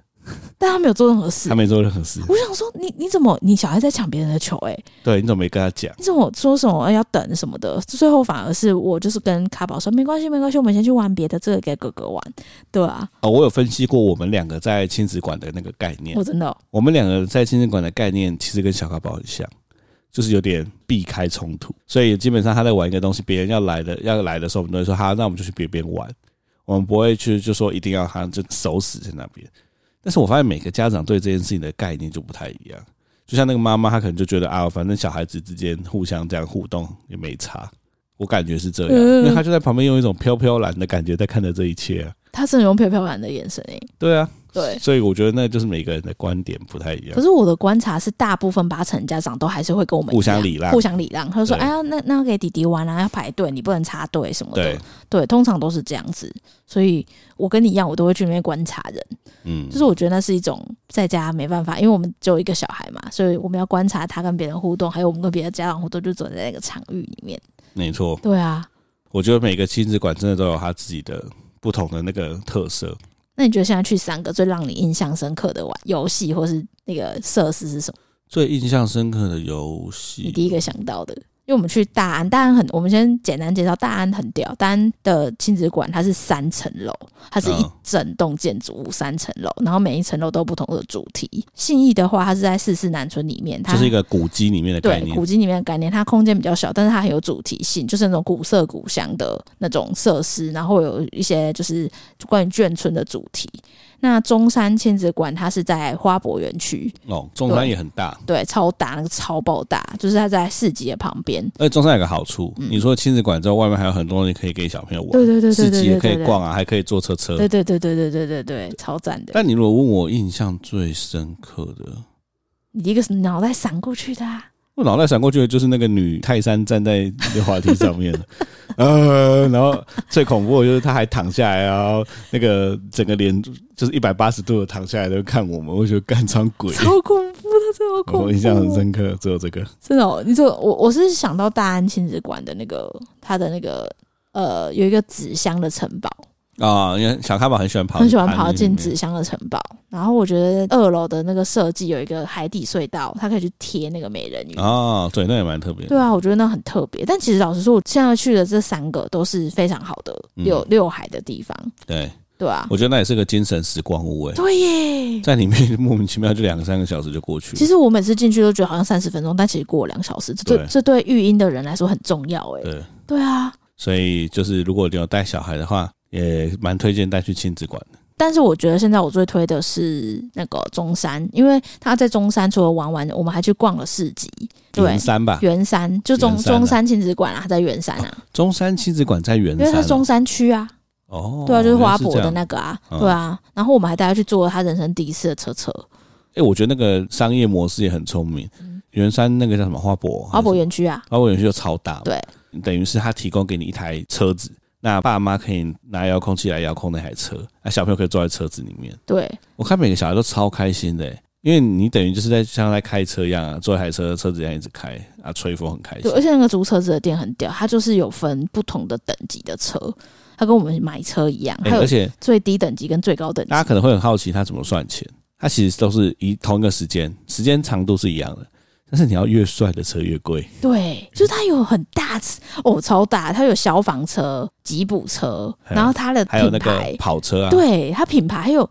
但他没有做任何事，他没做任何事。我想说你，你你怎么，你小孩在抢别人的球、欸？哎，对，你怎么没跟他讲？你怎么说什么要等什么的？最后反而是我就是跟卡宝说，没关系，没关系，我们先去玩别的，这个给哥哥玩，对啊。哦，我有分析过我们两个在亲子馆的那个概念。我真的、哦，我们两个在亲子馆的概念其实跟小卡宝很像，就是有点避开冲突，所以基本上他在玩一个东西，别人要来的要来的时候，我们都会说好，那我们就去别边玩，我们不会去就说一定要他就守死在那边。但是我发现每个家长对这件事情的概念就不太一样，就像那个妈妈，她可能就觉得啊，反正小孩子之间互相这样互动也没差，我感觉是这样，因为她就在旁边用一种飘飘然的感觉在看着这一切啊。她是用飘飘然的眼神诶。对啊。对，所以我觉得那就是每个人的观点不太一样。可是我的观察是，大部分八成家长都还是会跟我们互相礼让，互相礼让。他就说：“哎呀，那那要给弟弟玩啊，要排队，你不能插队什么的。对”对，通常都是这样子。所以我跟你一样，我都会去那边观察人。嗯，就是我觉得那是一种在家没办法，因为我们只有一个小孩嘛，所以我们要观察他跟别人互动，还有我们跟别的家长互动，就走在那个场域里面。没错。对啊，我觉得每个亲子馆真的都有他自己的不同的那个特色。那你觉得现在去三个最让你印象深刻的玩游戏，或是那个设施是什么？最印象深刻的游戏，你第一个想到的因为我们去大安，大安很，我们先简单介绍大安很屌。大安的亲子馆它是三层楼，它是一整栋建筑物三层楼，然后每一层楼都有不同的主题。信义的话，它是在四四南村里面，它就是一个古迹里面的概念。对，古迹里面的概念，它空间比较小，但是它很有主题性，就是那种古色古香的那种设施，然后有一些就是关于眷村的主题。那中山亲子馆它是在花博园区哦，中山也很大，对，超大，那个超爆大，就是它在市集的旁边。而且中山有个好处，嗯、你说亲子馆之后，外面还有很多东西可以给小朋友玩，对对对，市集也可以逛啊，还可以坐车车，对对对对对对对对，超赞的。但你如果问我印象最深刻的，你一个是脑袋闪过去的啊。我脑袋闪过去的就是那个女泰山站在那个滑梯上面 [LAUGHS] 呃，然后最恐怖的就是她还躺下来，然后那个整个脸就是一百八十度的躺下来都看我们，我觉得干超鬼，超恐怖真的，超恐怖，我印象很深刻，只有这个。真的哦，你说我我是想到大安亲子馆的那个他的那个呃有一个纸箱的城堡。啊，因为小咖宝很喜欢跑，很喜欢跑进纸箱的城堡。然后我觉得二楼的那个设计有一个海底隧道，它可以去贴那个美人鱼。哦，对，那也蛮特别。对啊，我觉得那很特别。但其实老实说，我现在去的这三个都是非常好的，有六海的地方。对，对啊，我觉得那也是个精神时光屋诶。对耶，在里面莫名其妙就两三个小时就过去了。其实我每次进去都觉得好像三十分钟，但其实过了两小时。这对这对育婴的人来说很重要诶。对，对啊。所以就是如果你有带小孩的话。也蛮推荐带去亲子馆的，但是我觉得现在我最推的是那个中山，因为他在中山除了玩玩，我们还去逛了市集。对，圆山吧，圆山就中中山亲子馆啊，他在圆山啊。哦、中山亲子馆在圆山、哦，因为它是中山区啊。哦，对啊，就是花博的那个啊，哦、对啊。然后我们还带他去坐他人生第一次的车车。哎、欸，我觉得那个商业模式也很聪明。圆、嗯、山那个叫什么花博？花博园区啊，花博园区就超大，对，等于是他提供给你一台车子。那爸妈可以拿遥控器来遥控那台车，那小朋友可以坐在车子里面。对，我看每个小孩都超开心的，因为你等于就是在像在开车一样啊，坐一台车，车子这样一直开啊，吹风很开心。对，而且那个租车子的店很屌，它就是有分不同的等级的车，它跟我们买车一样，而且最低等级跟最高等级。大家可能会很好奇，它怎么算钱？它其实都是一同一个时间，时间长度是一样的。但是你要越帅的车越贵，对，就是它有很大哦，超大，它有消防车、吉普车，然后它的还有那个跑车啊，对，它品牌还有，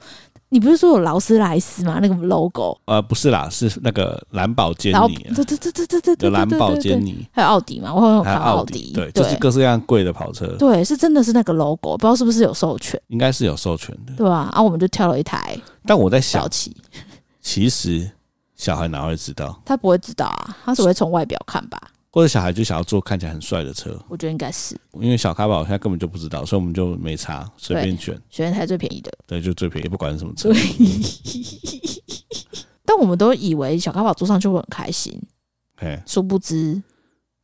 你不是说有劳斯莱斯吗？那个 logo，呃，不是啦，是那个蓝宝坚尼，对对对对对对对，有蓝宝坚尼，还有奥迪嘛，我好像有看奥迪，对，就是各式各样贵的跑车，对，是真的是那个 logo，不知道是不是有授权，应该是有授权的，对啊，然后我们就挑了一台，但我在想，其实。小孩哪会知道？他不会知道啊，他只会从外表看吧。或者小孩就想要坐看起来很帅的车，我觉得应该是。因为小咖宝他根本就不知道，所以我们就没查，随便选，选一台最便宜的。对，就最便宜，不管是什么车。对。[LAUGHS] 但我们都以为小咖宝坐上去会很开心，嘿，殊不知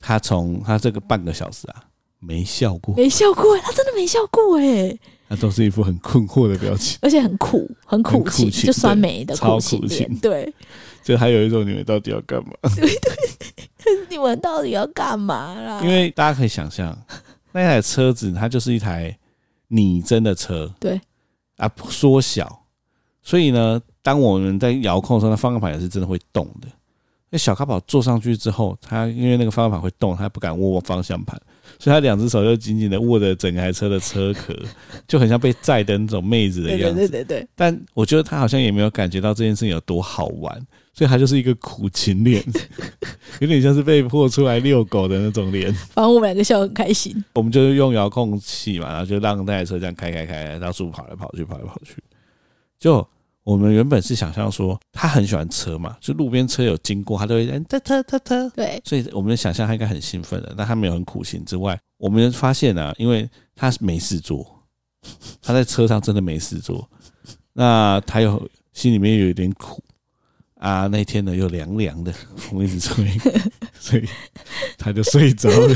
他从他这个半个小时啊，没笑过，没笑过，他真的没笑过哎。他都是一副很困惑的表情，而且很苦，很苦情，就酸梅的苦情脸，对。就还有一种，你们到底要干嘛？对对，[LAUGHS] 你们到底要干嘛啦？因为大家可以想象，那台车子它就是一台拟真的车，对啊，缩小，所以呢，当我们在遥控的时候，那方向盘也是真的会动的。那小咖宝坐上去之后，他因为那个方向盘会动，他不敢握握方向盘。所以他两只手就紧紧的握着整台车的车壳，就很像被载的那种妹子的样子。对对对对。但我觉得他好像也没有感觉到这件事情有多好玩，所以他就是一个苦情脸，[LAUGHS] 有点像是被迫出来遛狗的那种脸。反正我们两个笑得很开心。我们就是用遥控器嘛，然后就让那台车这样开开开，到处跑来跑去，跑来跑去，就。我们原本是想象说他很喜欢车嘛，就路边车有经过，他都会嗯，所以我们想象他应该很兴奋的，但他没有很苦心之外，我们发现啊，因为他没事做，他在车上真的没事做，那他又心里面有一点苦。啊，那天呢又凉凉的，风一直吹，[LAUGHS] 所以他就睡着了。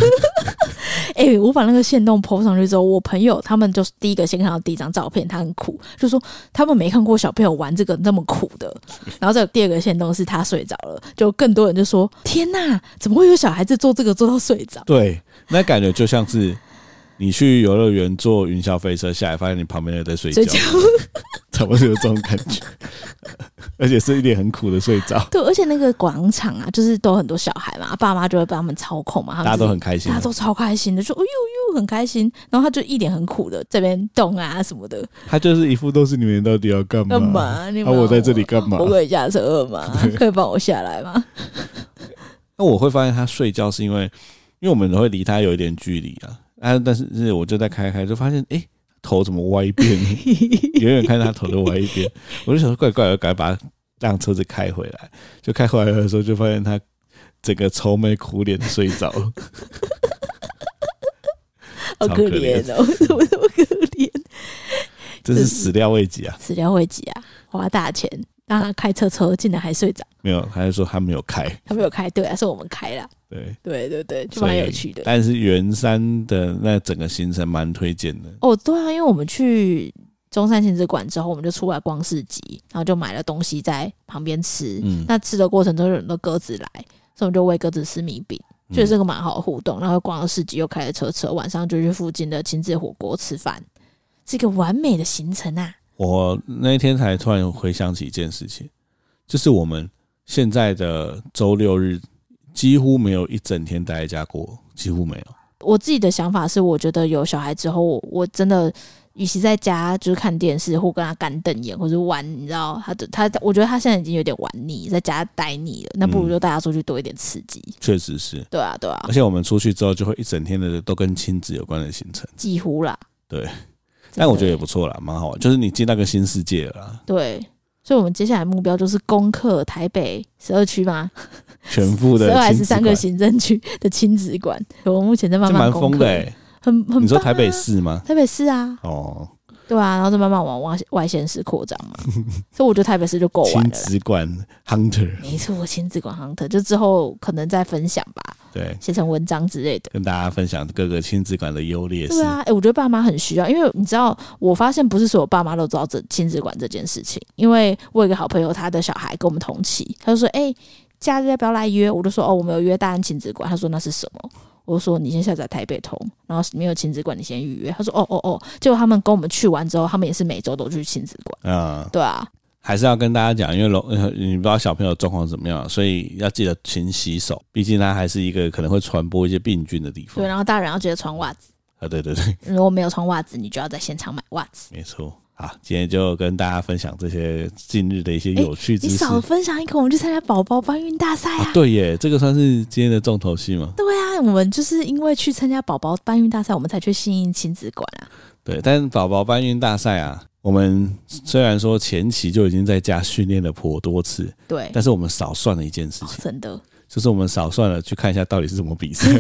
哎、欸，我把那个线动 po 上去之后，我朋友他们就是第一个先看到第一张照片，他很苦，就说他们没看过小朋友玩这个那么苦的。[LAUGHS] 然后这第二个线动是他睡着了，就更多人就说：天哪，怎么会有小孩子做这个做到睡着？对，那感觉就像是你去游乐园坐云霄飞车下来，发现你旁边人在睡觉，[LAUGHS] 差不多有这种感觉，而且是一脸很苦的睡着。[LAUGHS] 对，而且那个广场啊，就是都很多小孩嘛，爸妈就会帮他们操控嘛，大家都很开心，大家都超开心的，说：“哎呦呦，很开心。”然后他就一脸很苦的这边动啊什么的，他就是一副都是你们到底要干嘛？干嘛？你们、啊、我在这里干嘛？我可以下车吗？[LAUGHS] 可以帮我下来吗？[LAUGHS] 那我会发现他睡觉是因为，因为我们会离他有一点距离啊，啊，但是是我就在开开就发现，哎、欸。头怎么歪一边？[LAUGHS] 远远看他头都歪一边，我就想说怪怪的，赶快把他让车子开回来。就开回来的时候，就发现他整个愁眉苦脸的睡着了，好可怜哦，怎么这么可怜？真是始料未及啊！始料未及啊！花大钱。让他开车车，竟然还睡着？没有，他就说他没有开，他没有开，对啊，是我们开了。对对对对，就蛮有趣的。但是圆山的那整个行程蛮推荐的。哦，对啊，因为我们去中山亲子馆之后，我们就出来逛市集，然后就买了东西在旁边吃。嗯，那吃的过程中有很多鸽子来，所以我们就喂鸽子吃米饼，觉得这个蛮好的互动。然后逛了市集，又开了车车，晚上就去附近的亲子火锅吃饭，是一个完美的行程啊。我那一天才突然回想起一件事情，就是我们现在的周六日几乎没有一整天待在家过，几乎没有。我自己的想法是，我觉得有小孩之后，我真的与其在家就是看电视或跟他干瞪眼或者玩，你知道，他的他，我觉得他现在已经有点玩腻，在家待腻了，那不如就带他出去多一点刺激。确实是，对啊，对啊。而且我们出去之后，就会一整天的都跟亲子有关的行程，几乎啦。对。但我觉得也不错啦，蛮好玩，就是你进那个新世界了啦。对，所以我们接下来目标就是攻克台北十二区吗？全部的十二还是三个行政区的亲子馆？我目前在慢慢攻克，的欸，很很。你说台北市吗？台北市啊。哦。对啊，然后就慢慢往外外县市扩张嘛，[LAUGHS] 所以我觉得台北市就够完了。亲子馆 Hunter，没错，亲子馆 Hunter，就之后可能再分享吧，对，写成文章之类的，跟大家分享各个亲子馆的优劣势。对啊，哎，我觉得爸妈很需要，因为你知道，我发现不是所有爸妈都知道这亲子馆这件事情。因为我有一个好朋友，他的小孩跟我们同期，他就说：“哎，假日要不要来约？”我就说：“哦，我们有约大安亲子馆。”他说：“那是什么？”我说：“你先下载台北通，然后没有亲子馆，你先预约。”他说：“哦哦哦。”结果他们跟我们去完之后，他们也是每周都去亲子馆。嗯，对啊，还是要跟大家讲，因为龙，你不知道小朋友状况怎么样，所以要记得勤洗手。毕竟它还是一个可能会传播一些病菌的地方。对，然后大人要记得穿袜子。啊，对对对，如果没有穿袜子，你就要在现场买袜子。没错。好，今天就跟大家分享这些近日的一些有趣知识。你少分享一个，我们去参加宝宝搬运大赛啊，啊！对耶，这个算是今天的重头戏吗？对啊，我们就是因为去参加宝宝搬运大赛，我们才去信义亲子馆啊。对，但是宝宝搬运大赛啊，我们虽然说前期就已经在家训练了颇多次，对，但是我们少算了一件事情，哦、真的。就是我们少算了，去看一下到底是什么比赛。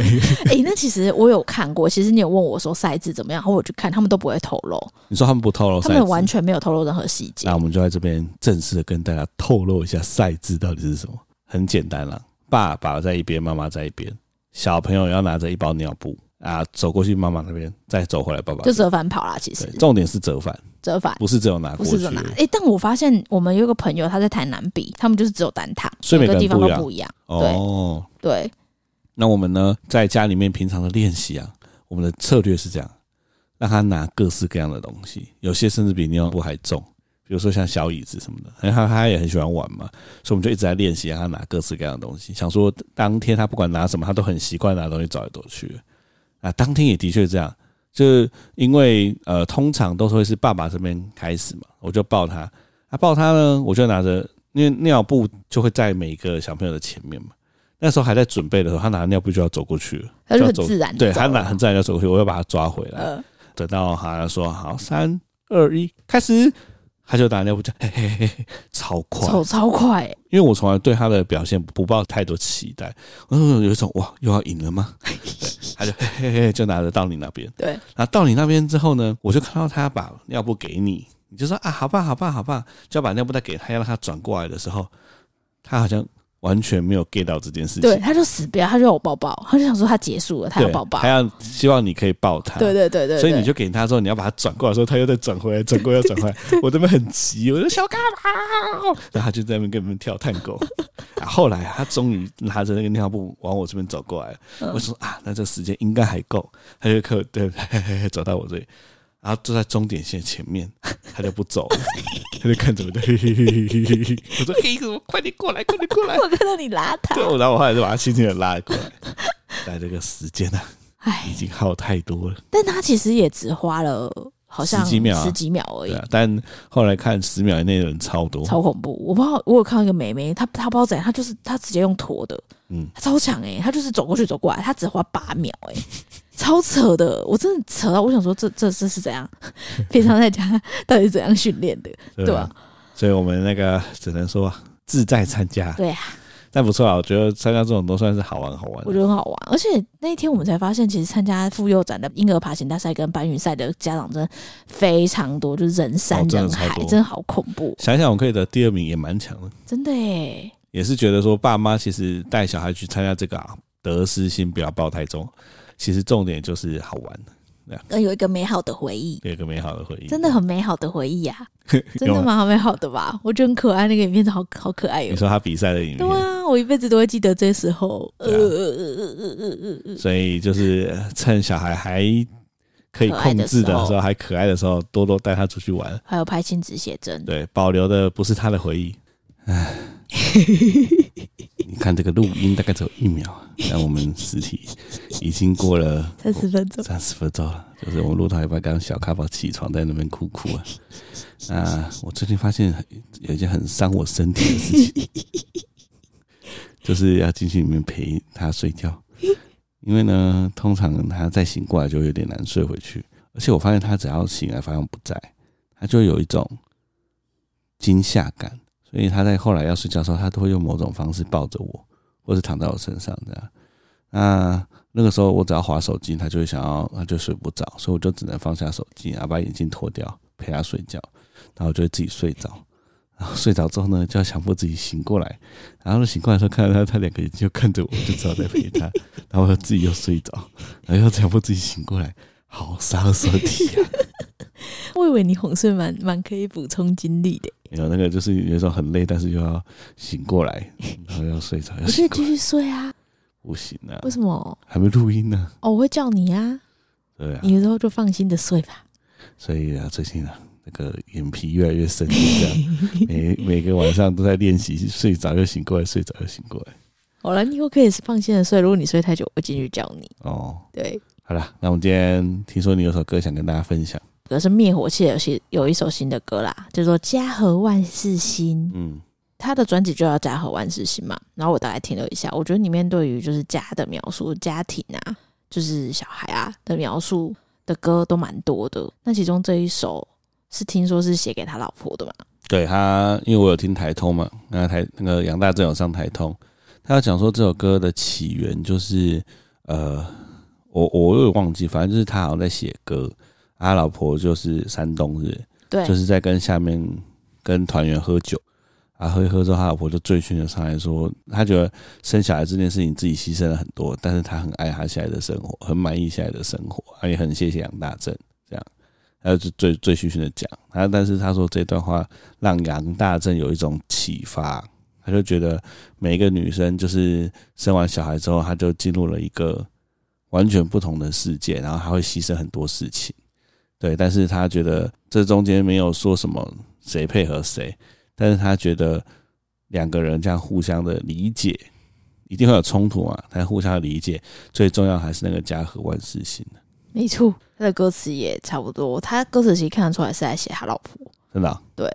哎、欸，那其实我有看过，其实你有问我说赛制怎么样，然后我去看，他们都不会透露。你说他们不透露，他们完全没有透露任何细节。那我们就在这边正式的跟大家透露一下赛制到底是什么。很简单啦，爸爸在一边，妈妈在一边，小朋友要拿着一包尿布。啊，走过去妈妈那边，再走回来爸爸，就折返跑啦。其实重点是折返，折返不是只有拿不是只有拿。哎、欸，但我发现我们有个朋友他在台南比，他们就是只有单趟，每个地方都不一样。哦，对。那我们呢，在家里面平常的练习啊，我们的策略是这样，让他拿各式各样的东西，有些甚至比尿布还重。比如说像小椅子什么的，因 [LAUGHS] 为他他也很喜欢玩嘛，所以我们就一直在练习，让他拿各式各样的东西。想说当天他不管拿什么，他都很习惯拿东西走来走去。啊，当天也的确这样，就是因为呃，通常都是会是爸爸这边开始嘛，我就抱他，啊，抱他呢，我就拿着，因为尿布就会在每个小朋友的前面嘛。那时候还在准备的时候，他拿尿布就要走过去了，他就很自然，对他拿很自然就走过去，我要把他抓回来。呃、等到他说好，三二一，开始。他就拿尿布，就嘿嘿嘿，超快，走超快。因为我从来对他的表现不抱太多期待，嗯，有一种哇，又要赢了吗？[LAUGHS] 他就嘿嘿嘿，就拿着到你那边。对，然后到你那边之后呢，我就看到他把尿布给你，你就说啊，好吧，好吧，好吧，就要把尿布再给他，要让他转过来的时候，他好像。完全没有 get 到这件事情，对，他就死不要，他就要我抱抱，他就想说他结束了，他要抱抱，他要希望你可以抱他，对对对对，所以你就给他之后，你要把他转过来，说他又再转回 [LAUGHS] 来，转过来要转回来，我这边很急，我说小干嘛？然后他就在那边跟你们跳探戈，[LAUGHS] 后来他终于拿着那个尿布往我这边走过来，我说啊，那这时间应该还够，他就可对，走到我这里。然后坐在终点线前面，[LAUGHS] 他就不走了，[LAUGHS] 他就看着我，嘿嘿嘿嘿嘿嘿。我说：“ [LAUGHS] 嘿，怎么快点过来，快点过来！”我看到你拉他，对，然后我后来就把他轻轻的拉过来。但这个时间呢、啊，已经耗太多了。但他其实也只花了好像十几秒，十几秒而已。啊、但后来看十秒以内的人超多，超恐怖。我不知道，我有看到一个美眉，她她不知道怎样，她就是她直接用拖的，嗯，她超强哎、欸，她就是走过去走过来，她只花八秒哎、欸。超扯的，我真的扯到，我想说这这这是怎样？[LAUGHS] 平常在家到底怎样训练的，对吧、啊？所以我们那个只能说自在参加，对啊，但不错啊，我觉得参加这种都算是好玩好玩。我觉得很好玩，而且那一天我们才发现，其实参加妇幼展的婴儿爬行大赛跟搬运赛的家长真的非常多，就是人山人海，哦、真，真的好恐怖。想想我可以得第二名也蛮强的，真的耶，也是觉得说爸妈其实带小孩去参加这个啊，得失心不要抱太重。其实重点就是好玩，呃，有一个美好的回忆，有一个美好的回忆，真的很美好的回忆呀、啊，[LAUGHS] 真的蛮好美好的吧？我觉得很可爱，那个影片好好可爱哟、喔。你说他比赛的影片，对啊，我一辈子都会记得这时候。呃呃呃呃呃呃，所以就是趁小孩还可以控制的时候，还可爱的时候，多多带他出去玩。还有拍亲子写真，对，保留的不是他的回忆。唉。[LAUGHS] 你看这个录音大概只有一秒，但我们实体已经过了三十分钟，三十分钟了。就是我们录到一半，刚刚小咖宝起床在那边哭哭啊。啊，我最近发现有一件很伤我身体的事情，就是要进去里面陪他睡觉，因为呢，通常他再醒过来就有点难睡回去，而且我发现他只要醒来发现我不在，他就有一种惊吓感。所以他在后来要睡觉的时候，他都会用某种方式抱着我，或者躺在我身上这样。那那个时候我只要划手机，他就会想要，他就睡不着，所以我就只能放下手机，然后把眼镜脱掉，陪他睡觉，然后就会自己睡着。然后睡着之后呢，就要强迫自己醒过来。然后醒过来的时候，看到他，他两个眼睛就看着我，就知道在陪他。[LAUGHS] 然后自己又睡着，然后又强迫自己醒过来，好杀手体啊！[LAUGHS] 我以为你哄睡蛮蛮可以补充精力的。有那个就是有时候很累，但是又要醒过来，[LAUGHS] 然后要睡着，要睡继续睡啊？不行啊！为什么？还没录音呢？哦，我会叫你啊。对啊。你有时候就放心的睡吧。所以啊，最近啊，那个眼皮越来越深，这样 [LAUGHS] 每每个晚上都在练习睡着又醒过来，睡着又醒过来。好了，你以后可以是放心的睡。如果你睡太久，我会进去叫你。哦，对。好了，那我们今天听说你有首歌想跟大家分享。可是灭火器有些有一首新的歌啦，叫做《家和万事兴》。嗯，他的专辑就叫《家和万事兴》嘛。然后我大概听了一下，我觉得里面对于就是家的描述、家庭啊，就是小孩啊的描述的歌都蛮多的。那其中这一首是听说是写给他老婆的嘛？对他，因为我有听台通嘛，那台那个杨大正有上台通，他要讲说这首歌的起源就是呃，我我有忘记，反正就是他好像在写歌。他老婆就是山东人，对，就是在跟下面跟团员喝酒，啊，喝一喝之后，他老婆就醉醺的上来说，他觉得生小孩这件事情自己牺牲了很多，但是他很爱他现在的生活，很满意现在的生活，他也很谢谢杨大正，这样，他就醉醉醺醺的讲，他但是他说这段话让杨大正有一种启发，他就觉得每一个女生就是生完小孩之后，她就进入了一个完全不同的世界，然后她会牺牲很多事情。对，但是他觉得这中间没有说什么谁配合谁，但是他觉得两个人这样互相的理解，一定会有冲突嘛，但互相的理解最重要还是那个家和万事兴。[LAUGHS] 没错，他的歌词也差不多，他歌词其实看得出来是在写他老婆，真的、啊，对。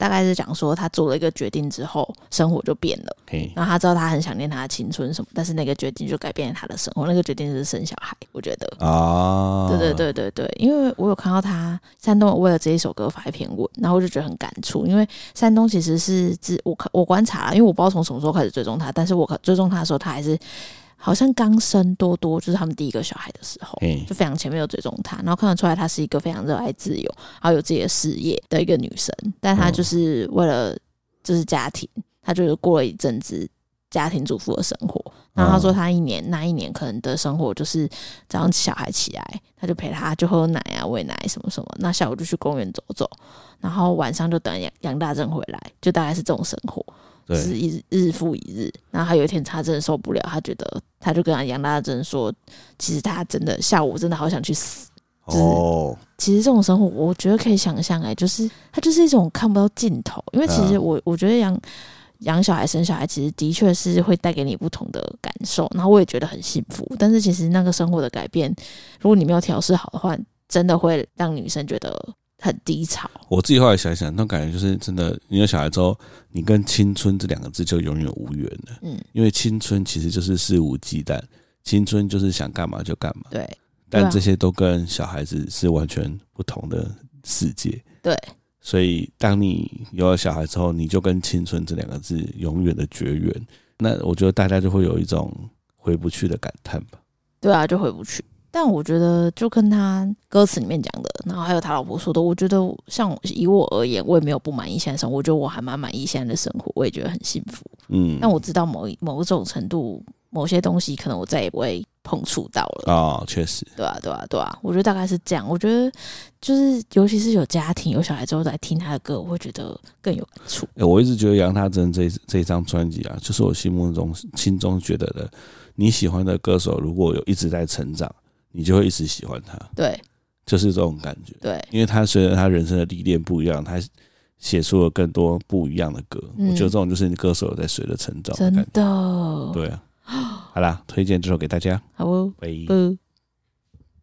大概是讲说，他做了一个决定之后，生活就变了。然后他知道他很想念他的青春什么，但是那个决定就改变了他的生活。那个决定是生小孩，我觉得啊，对对对对对，因为我有看到他山东为了这一首歌发一篇文，然后我就觉得很感触，因为山东其实是自我我观察了，因为我不知道从什么时候开始追踪他，但是我追踪他的时候，他还是。好像刚生多多就是他们第一个小孩的时候，就非常前面有追踪他，然后看得出来她是一个非常热爱自由，然后有自己的事业的一个女生，但她就是为了就是家庭，她就是过了一阵子家庭主妇的生活。然后她说她一年那一年可能的生活就是早上小孩起来，她就陪他就喝奶啊喂奶什么什么，那下午就去公园走走，然后晚上就等杨杨大正回来，就大概是这种生活。是一日日复一日，然后他有一天他真的受不了，他觉得他就跟杨大珍说，其实他真的下午真的好想去死。哦，其实这种生活，我觉得可以想象，哎，就是它就是一种看不到尽头。因为其实我我觉得养养小孩、生小孩，其实的确是会带给你不同的感受，然后我也觉得很幸福。但是其实那个生活的改变，如果你没有调试好的话，真的会让女生觉得。很低潮。我自己后来想想，那感觉就是真的。你有小孩之后，你跟青春这两个字就永远无缘了。嗯，因为青春其实就是肆无忌惮，青春就是想干嘛就干嘛。对，但这些都跟小孩子是完全不同的世界。对，所以当你有了小孩之后，你就跟青春这两个字永远的绝缘。那我觉得大家就会有一种回不去的感叹吧。对啊，就回不去。但我觉得，就跟他歌词里面讲的，然后还有他老婆说的，我觉得像以我而言，我也没有不满意现在生活，我觉得我还蛮满意现在的生活，我也觉得很幸福。嗯，但我知道某一某种程度，某些东西可能我再也不会碰触到了啊，确实，对啊，对啊，对啊，我觉得大概是这样。我觉得就是，尤其是有家庭、有小孩之后来听他的歌，我会觉得更有感触。欸，我一直觉得杨他真这这一张专辑啊，就是我心目中心中觉得的你喜欢的歌手，如果有一直在成长。你就会一直喜欢他，对，就是这种感觉，对，因为他随着他人生的历练不一样，他写出了更多不一样的歌。嗯、我觉得这种就是你歌手在随着成长的感覺，真的，对啊。好啦，推荐这首给大家，好哦，拜。